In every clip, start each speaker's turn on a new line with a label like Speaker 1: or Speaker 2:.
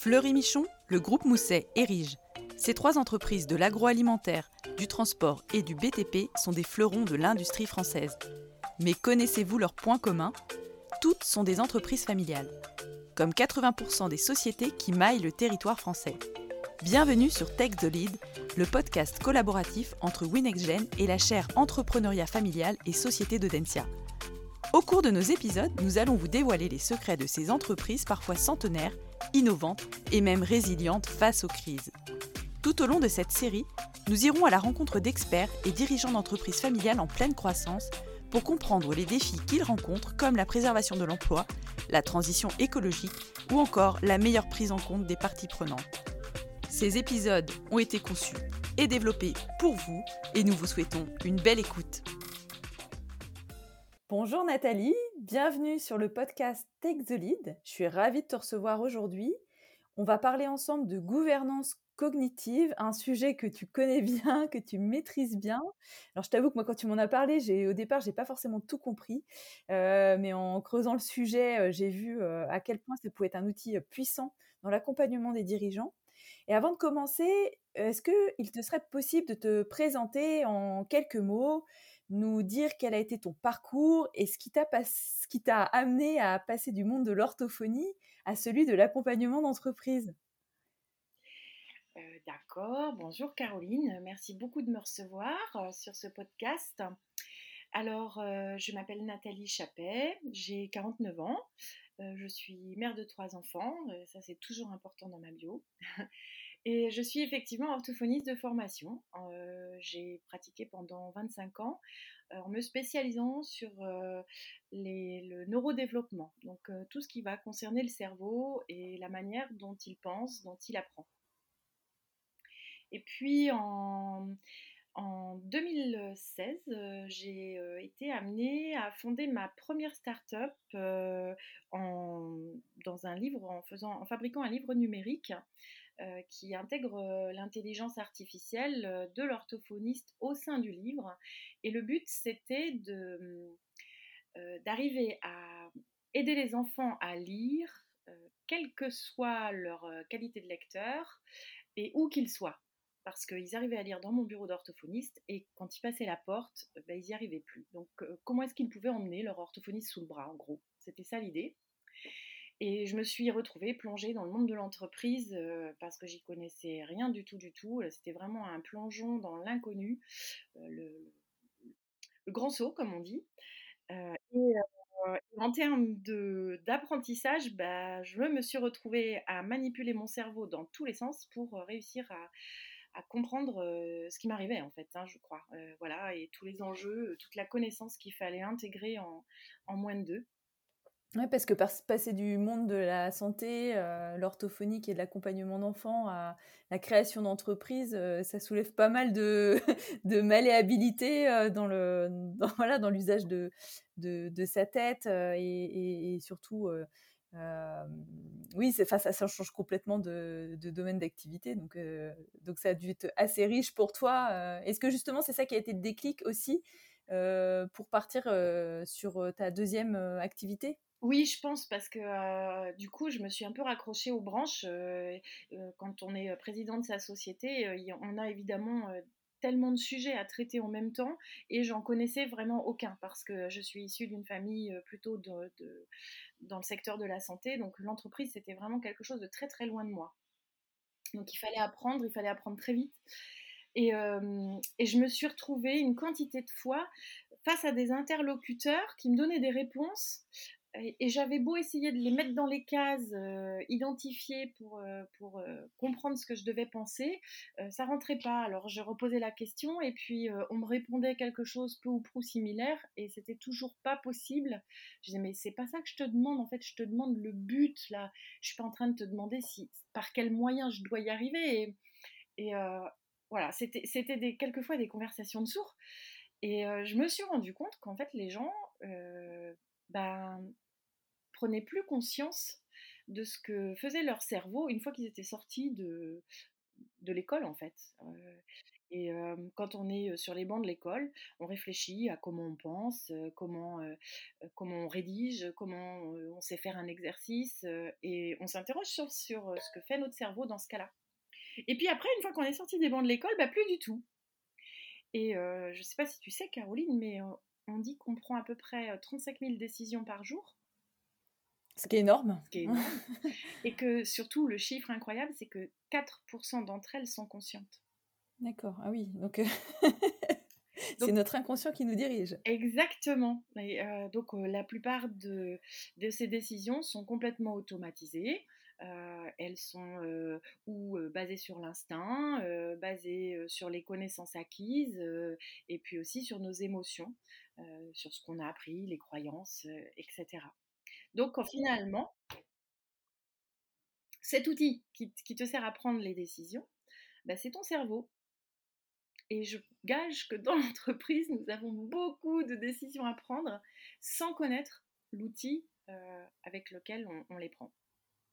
Speaker 1: Fleury Michon, le groupe Mousset et Rige. Ces trois entreprises de l'agroalimentaire, du transport et du BTP sont des fleurons de l'industrie française. Mais connaissez-vous leurs points communs? Toutes sont des entreprises familiales, comme 80% des sociétés qui maillent le territoire français. Bienvenue sur Tech the Lead, le podcast collaboratif entre WinexGen et la chaire Entrepreneuriat familial et Société de Densia. Au cours de nos épisodes, nous allons vous dévoiler les secrets de ces entreprises parfois centenaires innovantes et même résilientes face aux crises. Tout au long de cette série, nous irons à la rencontre d'experts et dirigeants d'entreprises familiales en pleine croissance pour comprendre les défis qu'ils rencontrent comme la préservation de l'emploi, la transition écologique ou encore la meilleure prise en compte des parties prenantes. Ces épisodes ont été conçus et développés pour vous et nous vous souhaitons une belle écoute. Bonjour Nathalie, bienvenue sur le podcast Take Lead. Je suis ravie de te recevoir aujourd'hui. On va parler ensemble de gouvernance cognitive, un sujet que tu connais bien, que tu maîtrises bien. Alors je t'avoue que moi quand tu m'en as parlé, j'ai au départ j'ai pas forcément tout compris, euh, mais en creusant le sujet, euh, j'ai vu euh, à quel point ça pouvait être un outil puissant dans l'accompagnement des dirigeants. Et avant de commencer, est-ce qu'il te serait possible de te présenter en quelques mots nous dire quel a été ton parcours et ce qui t'a amené à passer du monde de l'orthophonie à celui de l'accompagnement d'entreprise?
Speaker 2: Euh, d'accord, bonjour Caroline, merci beaucoup de me recevoir euh, sur ce podcast. Alors, euh, je m'appelle Nathalie Chappet, j'ai 49 ans, je suis mère de trois enfants, ça c'est toujours important dans ma bio. Et je suis effectivement orthophoniste de formation. Euh, j'ai pratiqué pendant 25 ans euh, en me spécialisant sur euh, le neurodéveloppement, donc tout ce qui va concerner le cerveau et la manière dont il pense, dont il apprend. Et puis en, en 2016, j'ai été amenée à fonder ma première start-up dans un livre, en fabriquant un livre numérique euh, qui intègre euh, l'intelligence artificielle euh, de l'orthophoniste au sein du livre. Et le but, c'était d'arriver à aider les enfants à lire, quelle que soit leur qualité de lecteur et où qu'ils soient. Parce qu'ils arrivaient à lire dans mon bureau d'orthophoniste et quand ils passaient la porte, ben, ils n'y arrivaient plus. Donc comment est-ce qu'ils pouvaient emmener leur orthophoniste sous le bras, en gros? C'était ça l'idée. Et je me suis retrouvée plongée dans le monde de l'entreprise euh, parce que j'y connaissais rien du tout, du tout. C'était vraiment un plongeon dans l'inconnu, euh, le, grand saut, comme on dit. Euh, et, en termes d'apprentissage, bah, je me suis retrouvée à manipuler mon cerveau dans tous les sens pour réussir à, comprendre ce qui m'arrivait, en fait, hein, je crois. voilà, et tous les enjeux, toute la connaissance qu'il fallait intégrer en, en moins de deux.
Speaker 1: Oui, parce que passer du monde de la santé, euh, l'orthophonique et de l'accompagnement d'enfants à la création d'entreprises, euh, ça soulève pas mal de, de malléabilité euh, dans le dans, voilà dans l'usage de, sa tête et, surtout oui ça change complètement de, de domaine d'activité donc donc ça a dû être assez riche pour toi. Est-ce que justement c'est ça qui a été le déclic aussi pour partir sur ta deuxième activité?
Speaker 2: Oui, je pense parce que du coup, je me suis un peu raccrochée aux branches. quand on est président de sa société, on a évidemment tellement de sujets à traiter en même temps et j'en connaissais vraiment aucun parce que je suis issue d'une famille plutôt dans le secteur de la santé. Donc l'entreprise, c'était vraiment quelque chose de très très loin de moi. Donc il fallait apprendre, il fallait apprendre très vite. Et, je me suis retrouvée une quantité de fois face à des interlocuteurs qui me donnaient des réponses et, j'avais beau essayer de les mettre dans les cases, euh, identifiées pour, euh, pour euh, comprendre ce que je devais penser, ça rentrait pas. Alors je reposais la question et puis on me répondait quelque chose peu ou prou similaire et c'était toujours pas possible. Je disais mais c'est pas ça que je te demande en fait, je te demande le but là. Je suis pas en train de te demander si par quel moyen je dois y arriver et, voilà, c'était c'était des quelquefois des conversations de sourds. Et je me suis rendu compte qu'en fait les gens ben, prenaient plus conscience de ce que faisait leur cerveau une fois qu'ils étaient sortis de, de l'école en fait. Euh, Et quand on est sur les bancs de l'école, on réfléchit à comment on pense, comment, comment on rédige, comment on sait faire un exercice, et on s'interroge sur, sur ce que fait notre cerveau dans ce cas-là. Et puis après, une fois qu'on est sorti des bancs de l'école, bah, plus du tout. Et je ne sais pas si tu sais, Caroline, mais on dit qu'on prend à peu près 35 000 décisions par jour.
Speaker 1: Ce qui est énorme.
Speaker 2: Ce qui est énorme. et que surtout, le chiffre incroyable, c'est que 4% d'entre elles sont conscientes.
Speaker 1: D'accord, ah oui, donc c'est notre inconscient qui nous dirige.
Speaker 2: Exactement. Euh, donc la plupart de, de, ces décisions sont complètement automatisées. Euh, elles sont ou basées sur l'instinct, basées sur les connaissances acquises, et puis aussi sur nos émotions, sur ce qu'on a appris, les croyances, etc. Donc finalement, cet outil qui, te sert à prendre les décisions, bah, c'est ton cerveau. Et je gage que dans l'entreprise, nous avons beaucoup de décisions à prendre sans connaître l'outil avec lequel on les prend.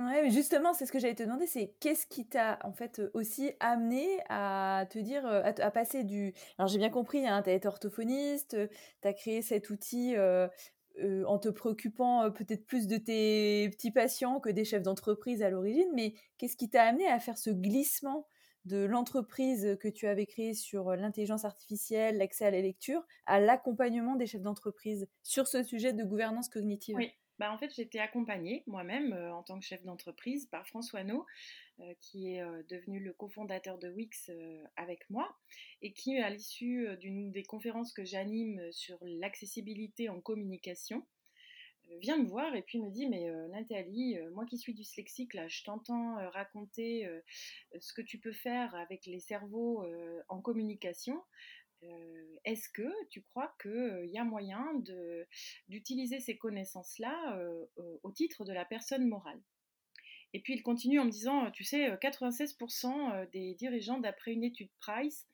Speaker 1: Ouais, mais justement, c'est ce que j'allais te demander, c'est qu'est-ce qui t'a en fait aussi amené à te dire, à, passer du. Alors j'ai bien compris, hein, tu as été orthophoniste, tu as créé cet outil en te préoccupant peut-être plus de tes petits patients que des chefs d'entreprise à l'origine, mais qu'est-ce qui t'a amené à faire ce glissement de l'entreprise que tu avais créée sur l'intelligence artificielle, l'accès à la lecture, à l'accompagnement des chefs d'entreprise sur ce sujet de gouvernance cognitive?
Speaker 2: Bah, en fait, été accompagnée moi-même en tant que chef d'entreprise par François No, qui est devenu le cofondateur de Wix avec moi et qui, à l'issue d'une des conférences que j'anime sur l'accessibilité en communication, vient me voir et puis me dit mais Nathalie, moi qui suis dyslexique là, je t'entends raconter ce que tu peux faire avec les cerveaux en communication. Euh, est-ce que tu crois qu'il euh, y a moyen d'utiliser ces connaissances-là euh, au titre de la personne morale? Et puis il continue en me disant, tu sais, 96% des dirigeants, d'après une étude Price,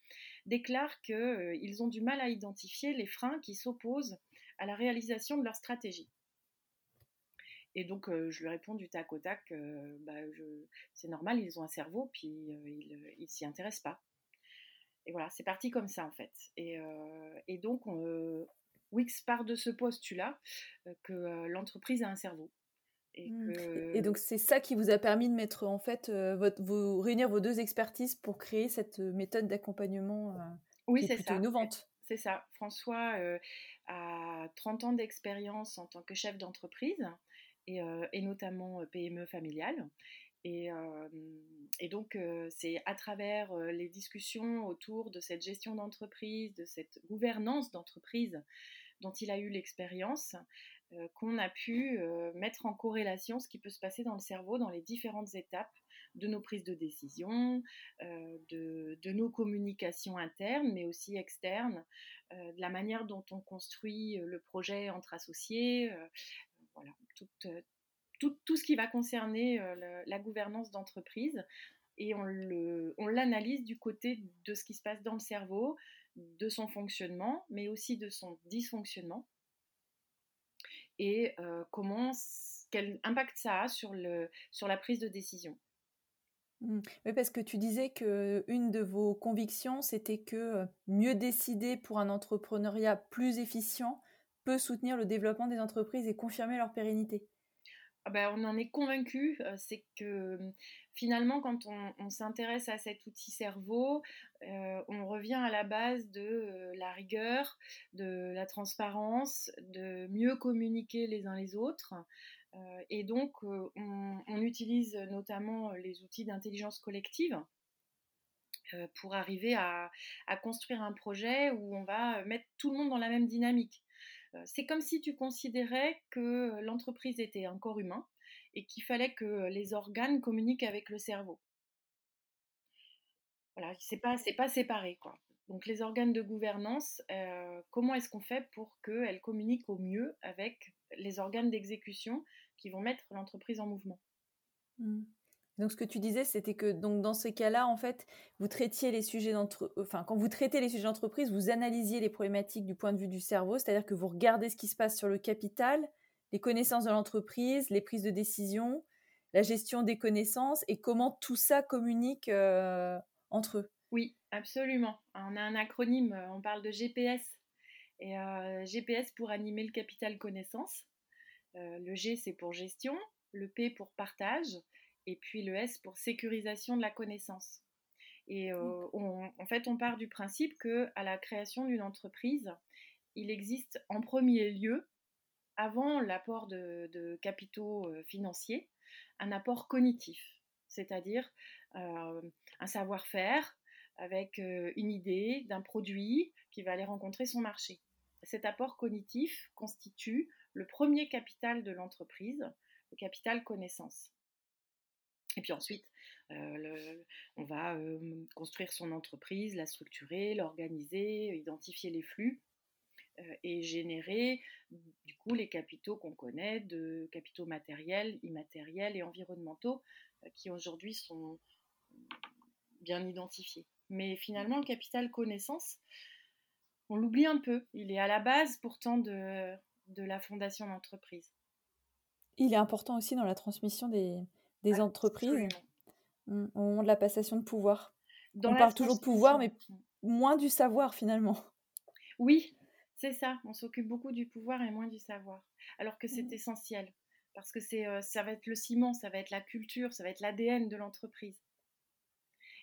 Speaker 2: déclarent qu'ils ont du mal à identifier les freins qui s'opposent à la réalisation de leur stratégie. Et donc, je lui réponds du tac au tac, bah, c'est normal, ils ont un cerveau, puis ils ne s'y intéressent pas. Et voilà, c'est parti comme ça en fait. Et, euh, donc, euh, Wix part de ce postulat euh, que l'entreprise a un cerveau.
Speaker 1: Mmh. Et, donc c'est ça qui vous a permis de mettre en fait votre, vous réunir vos deux expertises pour créer cette méthode d'accompagnement
Speaker 2: oui, c'est
Speaker 1: plutôt innovante.
Speaker 2: C'est ça. François a 30 ans d'expérience en tant que chef d'entreprise et, et, notamment PME familiale. Et, donc, c'est à travers les discussions autour de cette gestion d'entreprise, de cette gouvernance d'entreprise dont il a eu l'expérience, qu'on a pu mettre en corrélation ce qui peut se passer dans le cerveau dans les différentes étapes de nos prises de décision, de, de, nos communications internes, mais aussi externes, de la manière dont on construit le projet entre associés. voilà, toute, tout, ce qui va concerner euh, la gouvernance d'entreprise et on l'analyse du côté de ce qui se passe dans le cerveau, de son fonctionnement, mais aussi de son dysfonctionnement et euh, comment quel impact ça a sur, la prise de décision.
Speaker 1: Mmh. Oui, parce que tu disais que une de vos convictions, c'était que euh, mieux décider pour un entrepreneuriat plus efficient peut soutenir le développement des entreprises et confirmer leur pérennité.
Speaker 2: Ah bah, on en est convaincu, c'est que finalement, quand on, s'intéresse à cet outil cerveau, on revient à la base de la rigueur, de la transparence, de mieux communiquer les uns les autres. et donc, on, utilise notamment les outils d'intelligence collective pour arriver à, construire un projet où on va mettre tout le monde dans la même dynamique. C'est comme si tu considérais que l'entreprise était un corps humain et qu'il fallait que les organes communiquent avec le cerveau. Voilà, c'est pas, pas séparé quoi. Donc les organes de gouvernance, comment est-ce qu'on fait pour qu'elles communiquent au mieux avec les organes d'exécution qui vont mettre l'entreprise en mouvement?
Speaker 1: Mmh. Donc ce que tu disais, c'était que donc dans ces cas-là, en fait, vous traitiez les sujets d'entre, enfin quand vous traitez les sujets d'entreprise, vous analysiez les problématiques du point de vue du cerveau, c'est-à-dire que vous regardez ce qui se passe sur le capital, les connaissances de l'entreprise, les prises de décision, la gestion des connaissances et comment tout ça communique euh, entre eux.
Speaker 2: Oui, absolument. On a un acronyme, on parle de GPS. Et GPS pour animer le capital connaissance. le G, c'est pour gestion, le P pour partage, et puis le S pour sécurisation de la connaissance. Et mmh. en fait, on part du principe que à la création d'une entreprise, il existe en premier lieu, avant l'apport de, capitaux financiers, un apport cognitif, c'est-à-dire un savoir-faire avec une idée d'un produit qui va aller rencontrer son marché. Cet apport cognitif constitue le premier capital de l'entreprise, le capital connaissance. Et puis ensuite, on va construire son entreprise, la structurer, l'organiser, identifier les flux et générer du coup les capitaux qu'on connaît, de capitaux matériels, immatériels et environnementaux qui aujourd'hui sont bien identifiés. Mais finalement, le capital connaissance, on l'oublie un peu. Il est à la base pourtant de, de la fondation d'entreprise.
Speaker 1: Il est important aussi dans la transmission des, des entreprises au moment de la passation de pouvoir. on parle toujours de pouvoir, mais moins du savoir finalement.
Speaker 2: Oui, c'est ça. On s'occupe beaucoup du pouvoir et moins du savoir. Alors que c'est mmh. essentiel. Parce que c'est, euh, ça va être le ciment, ça va être la culture, ça va être l'ADN de l'entreprise.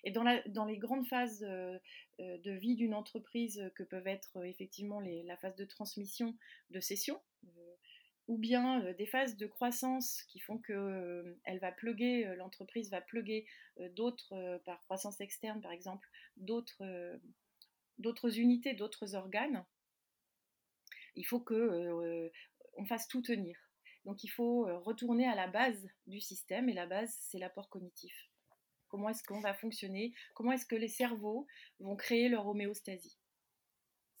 Speaker 2: Et dans, la, dans, les grandes phases euh, euh, de vie d'une entreprise que peuvent être effectivement les, la phase de transmission, de cession, ou bien des phases de croissance qui font que elle va pluguer, l'entreprise va pluguer d'autres, par croissance externe par exemple, d'autres, d'autres unités, d'autres organes, il faut que on fasse tout tenir. Donc il faut retourner à la base du système et la base c'est l'apport cognitif. Comment est-ce qu'on va fonctionner? Comment est-ce que les cerveaux vont créer leur homéostasie?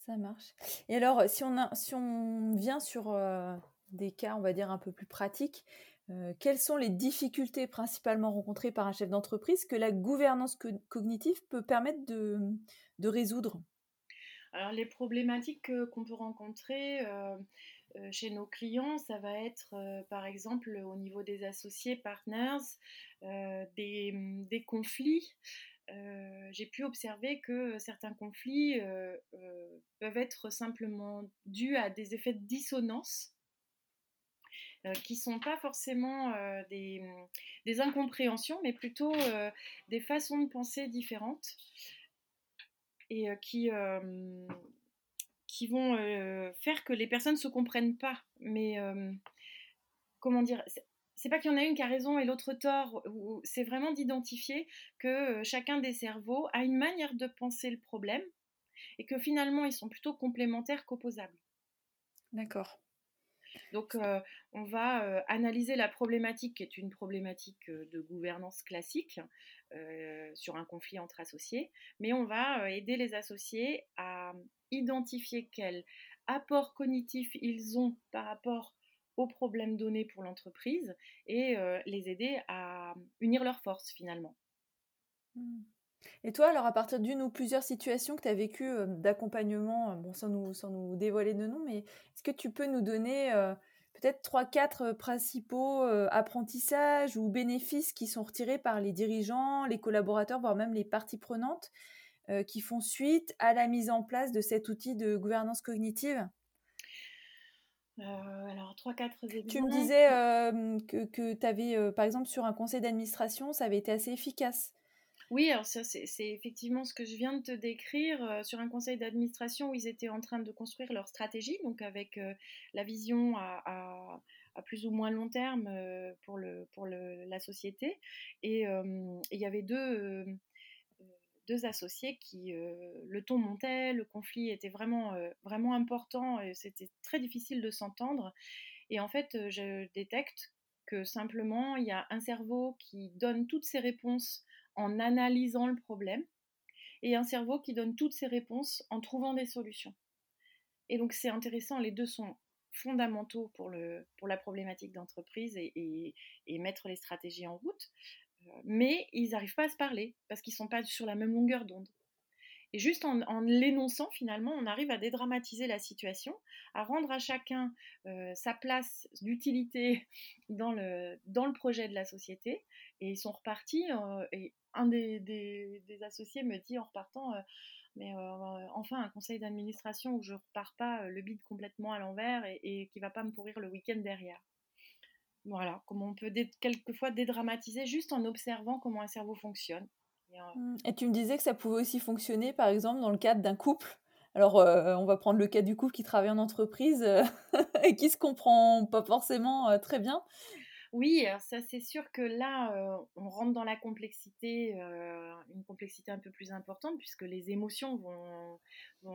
Speaker 1: Ça marche. Et alors, si on, si on vient sur des cas, on va dire, un peu plus pratiques, euh, quelles sont les difficultés principalement rencontrées par un chef d'entreprise que la gouvernance cognitive peut permettre de, résoudre?
Speaker 2: Alors les problématiques qu'on peut rencontrer euh, euh, chez nos clients, ça va être par exemple au niveau des associés, partners, des, conflits. j'ai pu observer que certains conflits peuvent être simplement dus à des effets de dissonance qui ne sont pas forcément euh, des, des, incompréhensions, mais plutôt euh, des façons de penser différentes et qui, qui vont faire que les personnes ne se comprennent pas. Mais comment dire c'est pas qu'il y en a une qui a raison et l'autre tort, c'est vraiment d'identifier que chacun des cerveaux a une manière de penser le problème et que finalement ils sont plutôt complémentaires qu'opposables.
Speaker 1: D'accord.
Speaker 2: Donc, euh, on va euh, analyser la problématique qui est une problématique euh, de gouvernance classique sur un conflit entre associés, mais on va aider les associés à identifier quel apport cognitif ils ont par rapport aux problèmes donnés pour l'entreprise et les aider à unir leurs forces finalement.
Speaker 1: Mmh. Et toi, alors à partir d'une ou plusieurs situations que tu as vécues d'accompagnement, bon, sans, nous, sans nous dévoiler de nom, mais est-ce que tu peux nous donner peut-être trois, quatre principaux apprentissages ou bénéfices qui sont retirés par les dirigeants, les collaborateurs, voire même les parties prenantes qui font suite à la mise en place de cet outil de gouvernance cognitive?
Speaker 2: Alors, trois, quatre
Speaker 1: Tu me disais que, que tu avais, par exemple, sur un conseil d'administration, ça avait été assez efficace.
Speaker 2: Oui, alors ça, c'est effectivement ce que je viens de te décrire euh, sur un conseil d'administration où ils étaient en train de construire leur stratégie, donc avec euh, la vision à, plus ou moins long terme euh, pour, le, pour la société. Et il y avait deux, deux associés qui, le ton montait, le conflit était vraiment, vraiment important et c'était très difficile de s'entendre. Et en fait, je détecte que simplement, il y a un cerveau qui donne toutes ses réponses en analysant le problème et un cerveau qui donne toutes ses réponses en trouvant des solutions. Et donc c'est intéressant, les deux sont fondamentaux pour, le, pour la problématique d'entreprise et, mettre les stratégies en route, euh, mais ils n'arrivent pas à se parler parce qu'ils ne sont pas sur la même longueur d'onde. Et juste en, l'énonçant, finalement, on arrive à dédramatiser la situation, à rendre à chacun euh, sa place d'utilité dans le, dans le projet de la société. Et ils sont repartis. Euh, et un des, associés me dit en repartant, euh, mais enfin, un conseil d'administration où je repars pas le bide complètement à l'envers et, et qui va pas me pourrir le week-end derrière. Voilà, comment on peut quelquefois dédramatiser juste en observant comment un cerveau fonctionne.
Speaker 1: Mmh. Et tu me disais que ça pouvait aussi fonctionner, par exemple, dans le cadre d'un couple. Alors, euh, on va prendre le cas du couple qui travaille en entreprise euh, et qui se comprend pas forcément euh, très bien.
Speaker 2: Oui, ça c'est sûr que là, on rentre dans la complexité, une complexité un peu plus importante, puisque les émotions vont,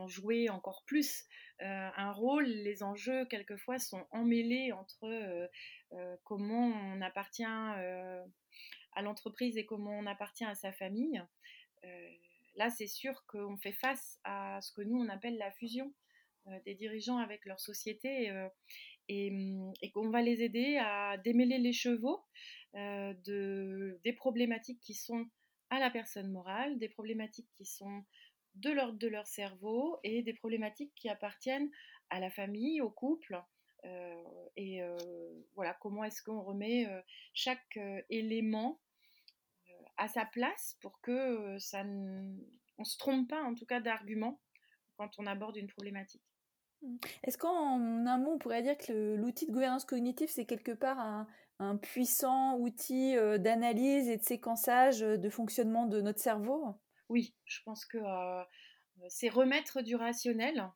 Speaker 2: jouer encore plus un rôle. Les enjeux, quelquefois, sont emmêlés entre comment on appartient à l'entreprise et comment on appartient à sa famille, là c'est sûr qu'on fait face à ce que nous on appelle la fusion des dirigeants avec leur société euh, mm, et, qu'on va les aider à démêler les chevaux de, des problématiques qui sont à la personne morale, des problématiques qui sont de l'ordre de leur cerveau et des problématiques qui appartiennent à la famille, au couple. et voilà, comment est-ce qu'on remet chaque élément à sa place pour que ça ne... on se trompe pas en tout cas d'argument quand on aborde une problématique.
Speaker 1: Mmh. Est-ce qu'en un mot, on pourrait dire que l'outil de gouvernance cognitive, c'est quelque part un, puissant outil d'analyse et de séquençage de fonctionnement de notre cerveau?
Speaker 2: Oui, je pense que c'est remettre du rationnel.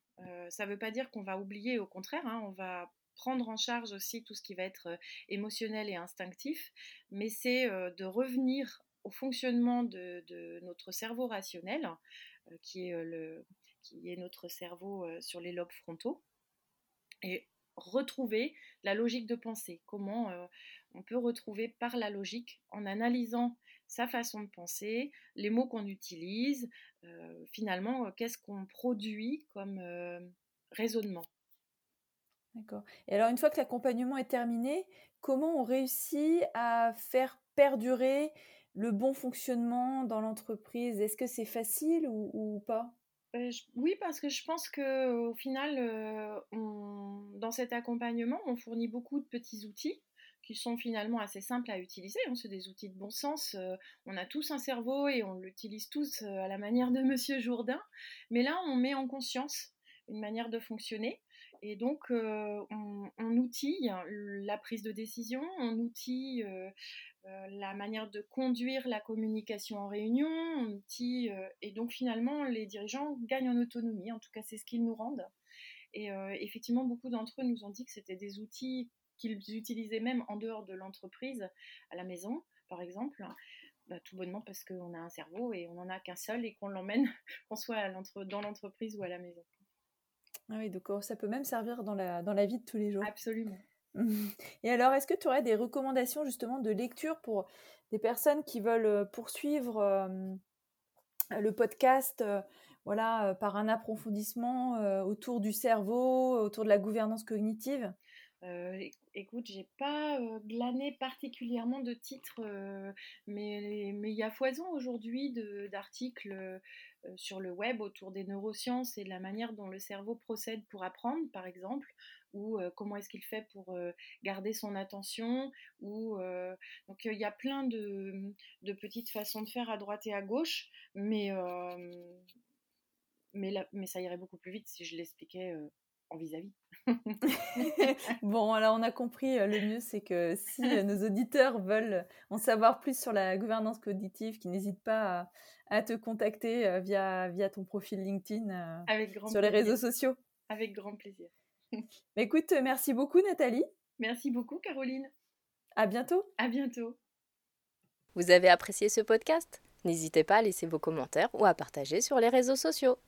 Speaker 2: ça ne veut pas dire qu'on va oublier, au contraire, hein, on va prendre en charge aussi tout ce qui va être émotionnel et instinctif, mais c'est de revenir au fonctionnement de, notre cerveau rationnel, euh, qui, est euh, le, qui est notre cerveau euh, sur les lobes frontaux, et retrouver la logique de pensée. Comment on peut retrouver par la logique en analysant sa façon de penser, les mots qu'on utilise, finalement, qu'est-ce qu'on produit comme raisonnement.
Speaker 1: D'accord. Et alors, une fois que l'accompagnement est terminé, comment on réussit à faire perdurer le bon fonctionnement dans l'entreprise, est-ce que c'est facile ou, pas?
Speaker 2: Oui, parce que je pense qu'au final, euh, dans cet accompagnement, on fournit beaucoup de petits outils qui sont finalement assez simples à utiliser. Hein. C'est des outils de bon sens. On a tous un cerveau et on l'utilise tous à la manière de Monsieur Jourdain. Mais là, on met en conscience une manière de fonctionner. Et donc, on, on, outille la prise de décision, on outille la manière de conduire la communication en réunion, outil, euh, et donc finalement les dirigeants gagnent en autonomie, en tout cas c'est ce qu'ils nous rendent. Et euh, effectivement, beaucoup d'entre eux nous ont dit que c'était des outils qu'ils utilisaient même en dehors de l'entreprise, à la maison par exemple. Bah, tout bonnement parce qu'on a un cerveau et on n'en a qu'un seul et qu'on l'emmène, qu'on soit dans l'entreprise ou à la maison.
Speaker 1: Ah oui, donc ça peut même servir dans la, dans la vie de tous les jours.
Speaker 2: Absolument.
Speaker 1: Et alors, est-ce que tu aurais des recommandations justement de lecture pour des personnes qui veulent euh, poursuivre le podcast voilà, par un approfondissement autour du cerveau, autour de la gouvernance cognitive?
Speaker 2: Écoute, j'ai pas glané particulièrement de titres, mais il y a foison aujourd'hui d'articles sur le web autour des neurosciences et de la manière dont le cerveau procède pour apprendre, par exemple, ou comment est-ce qu'il fait pour garder son attention, ou donc il y a plein de, petites façons de faire à droite et à gauche, mais mais, mais ça irait beaucoup plus vite si je l'expliquais en vis-à-vis.
Speaker 1: bon, alors on a compris, le mieux c'est que si nos auditeurs veulent en savoir plus sur la gouvernance cognitive, qu'ils n'hésitent pas à, te contacter via, via ton profil LinkedIn sur les réseaux sociaux.
Speaker 2: Avec grand plaisir.
Speaker 1: Bah, écoute, merci beaucoup Nathalie.
Speaker 2: Merci beaucoup Caroline.
Speaker 1: À bientôt.
Speaker 2: À bientôt.
Speaker 3: Vous avez apprécié ce podcast? N'hésitez pas à laisser vos commentaires ou à partager sur les réseaux sociaux.